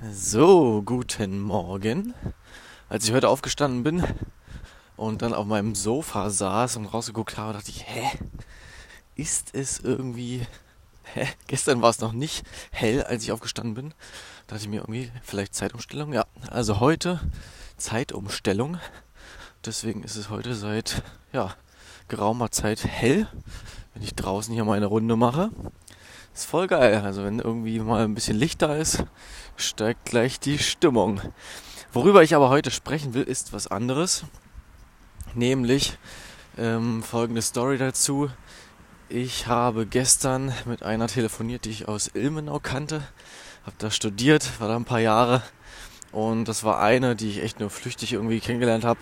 So, guten Morgen. Als ich heute aufgestanden bin und dann auf meinem Sofa saß und rausgeguckt habe, dachte ich, hä? Ist es irgendwie. Hä? Gestern war es noch nicht hell, als ich aufgestanden bin. Da dachte ich mir irgendwie, vielleicht Zeitumstellung. Ja, also heute Zeitumstellung. Deswegen ist es heute seit ja, geraumer Zeit hell, wenn ich draußen hier meine Runde mache. Ist voll geil. Also wenn irgendwie mal ein bisschen Licht da ist, steigt gleich die Stimmung. Worüber ich aber heute sprechen will, ist was anderes. Nämlich ähm, folgende Story dazu. Ich habe gestern mit einer telefoniert, die ich aus Ilmenau kannte. Habe da studiert, war da ein paar Jahre. Und das war eine, die ich echt nur flüchtig irgendwie kennengelernt habe.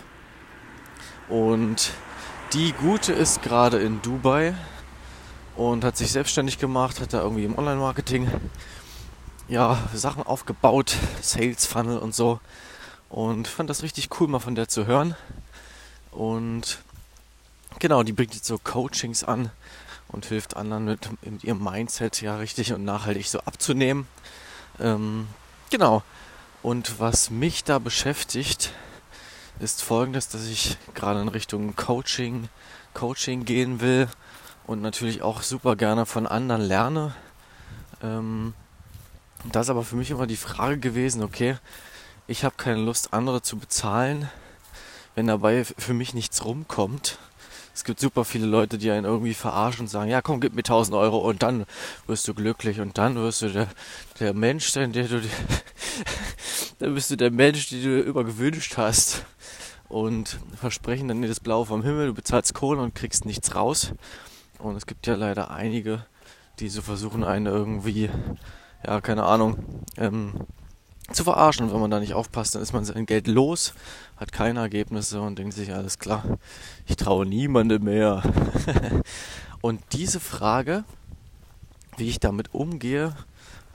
Und die Gute ist gerade in Dubai und hat sich selbstständig gemacht, hat da irgendwie im Online-Marketing ja, Sachen aufgebaut, Sales Funnel und so. Und fand das richtig cool, mal von der zu hören. Und genau, die bringt jetzt so Coachings an und hilft anderen mit, mit ihrem Mindset ja richtig und nachhaltig so abzunehmen. Ähm, genau. Und was mich da beschäftigt, ist folgendes, dass ich gerade in Richtung Coaching, Coaching gehen will und natürlich auch super gerne von anderen lerne. Ähm, das ist aber für mich immer die Frage gewesen, okay, ich habe keine Lust, andere zu bezahlen, wenn dabei für mich nichts rumkommt. Es gibt super viele Leute, die einen irgendwie verarschen und sagen, ja komm, gib mir 1000 Euro und dann wirst du glücklich und dann wirst du der, der Mensch sein, der du, dann bist du der Mensch, den du immer gewünscht hast. Und versprechen dann dir das Blaue vom Himmel, du bezahlst Kohle und kriegst nichts raus. Und es gibt ja leider einige, die so versuchen, einen irgendwie, ja, keine Ahnung, ähm, zu verarschen. Und wenn man da nicht aufpasst, dann ist man sein Geld los, hat keine Ergebnisse und denkt sich, alles klar, ich traue niemandem mehr. und diese Frage, wie ich damit umgehe,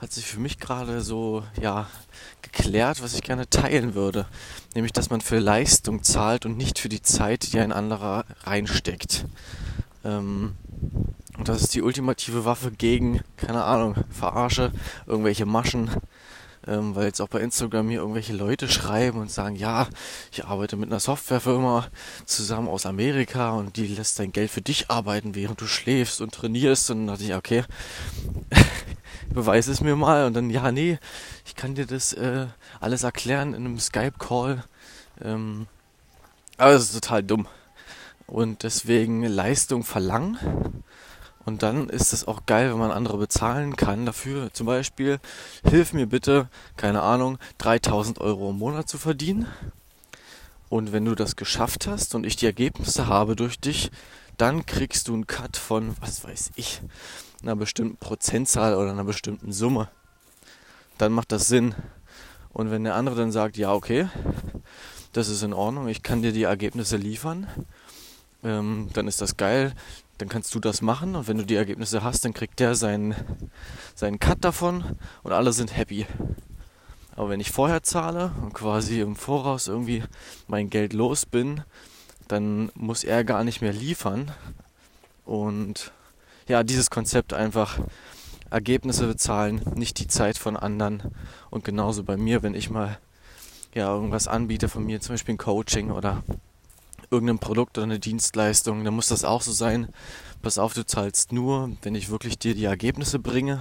hat sich für mich gerade so, ja, geklärt, was ich gerne teilen würde. Nämlich, dass man für Leistung zahlt und nicht für die Zeit, die ein anderer reinsteckt. Ähm, und das ist die ultimative Waffe gegen, keine Ahnung, Verarsche, irgendwelche Maschen. Ähm, weil jetzt auch bei Instagram hier irgendwelche Leute schreiben und sagen, ja, ich arbeite mit einer Softwarefirma zusammen aus Amerika und die lässt dein Geld für dich arbeiten, während du schläfst und trainierst. Und dann dachte ich, okay, beweis es mir mal. Und dann, ja, nee, ich kann dir das äh, alles erklären in einem Skype-Call. Ähm, aber es ist total dumm. Und deswegen Leistung verlangen und dann ist es auch geil, wenn man andere bezahlen kann dafür. Zum Beispiel, hilf mir bitte, keine Ahnung, 3000 Euro im Monat zu verdienen. Und wenn du das geschafft hast und ich die Ergebnisse habe durch dich, dann kriegst du einen Cut von, was weiß ich, einer bestimmten Prozentzahl oder einer bestimmten Summe. Dann macht das Sinn. Und wenn der andere dann sagt, ja, okay, das ist in Ordnung, ich kann dir die Ergebnisse liefern, ähm, dann ist das geil dann kannst du das machen und wenn du die Ergebnisse hast, dann kriegt der seinen, seinen Cut davon und alle sind happy. Aber wenn ich vorher zahle und quasi im Voraus irgendwie mein Geld los bin, dann muss er gar nicht mehr liefern. Und ja, dieses Konzept einfach Ergebnisse bezahlen, nicht die Zeit von anderen. Und genauso bei mir, wenn ich mal ja irgendwas anbiete von mir, zum Beispiel ein Coaching oder irgendein Produkt oder eine Dienstleistung, dann muss das auch so sein. Pass auf, du zahlst nur, wenn ich wirklich dir die Ergebnisse bringe.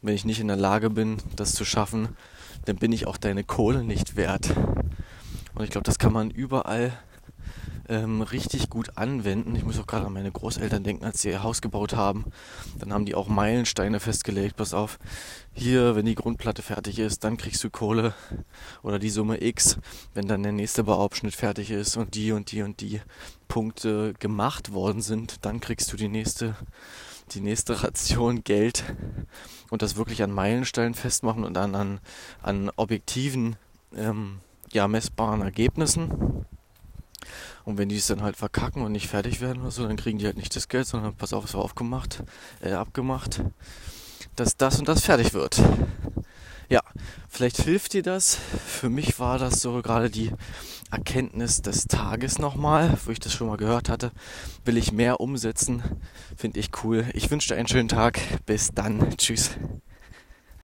Wenn ich nicht in der Lage bin, das zu schaffen, dann bin ich auch deine Kohle nicht wert. Und ich glaube, das kann man überall ähm, richtig gut anwenden. Ich muss auch gerade an meine Großeltern denken, als sie ihr Haus gebaut haben. Dann haben die auch Meilensteine festgelegt. Pass auf, hier, wenn die Grundplatte fertig ist, dann kriegst du Kohle oder die Summe X, wenn dann der nächste Bauabschnitt fertig ist und die und die und die Punkte gemacht worden sind, dann kriegst du die nächste die nächste Ration Geld und das wirklich an Meilensteinen festmachen und dann an, an objektiven, ähm, ja, messbaren Ergebnissen. Und wenn die es dann halt verkacken und nicht fertig werden oder so, dann kriegen die halt nicht das Geld, sondern pass auf, es war aufgemacht, äh, abgemacht, dass das und das fertig wird. Ja, vielleicht hilft dir das. Für mich war das so gerade die Erkenntnis des Tages nochmal, wo ich das schon mal gehört hatte. Will ich mehr umsetzen, finde ich cool. Ich wünsche dir einen schönen Tag. Bis dann. Tschüss.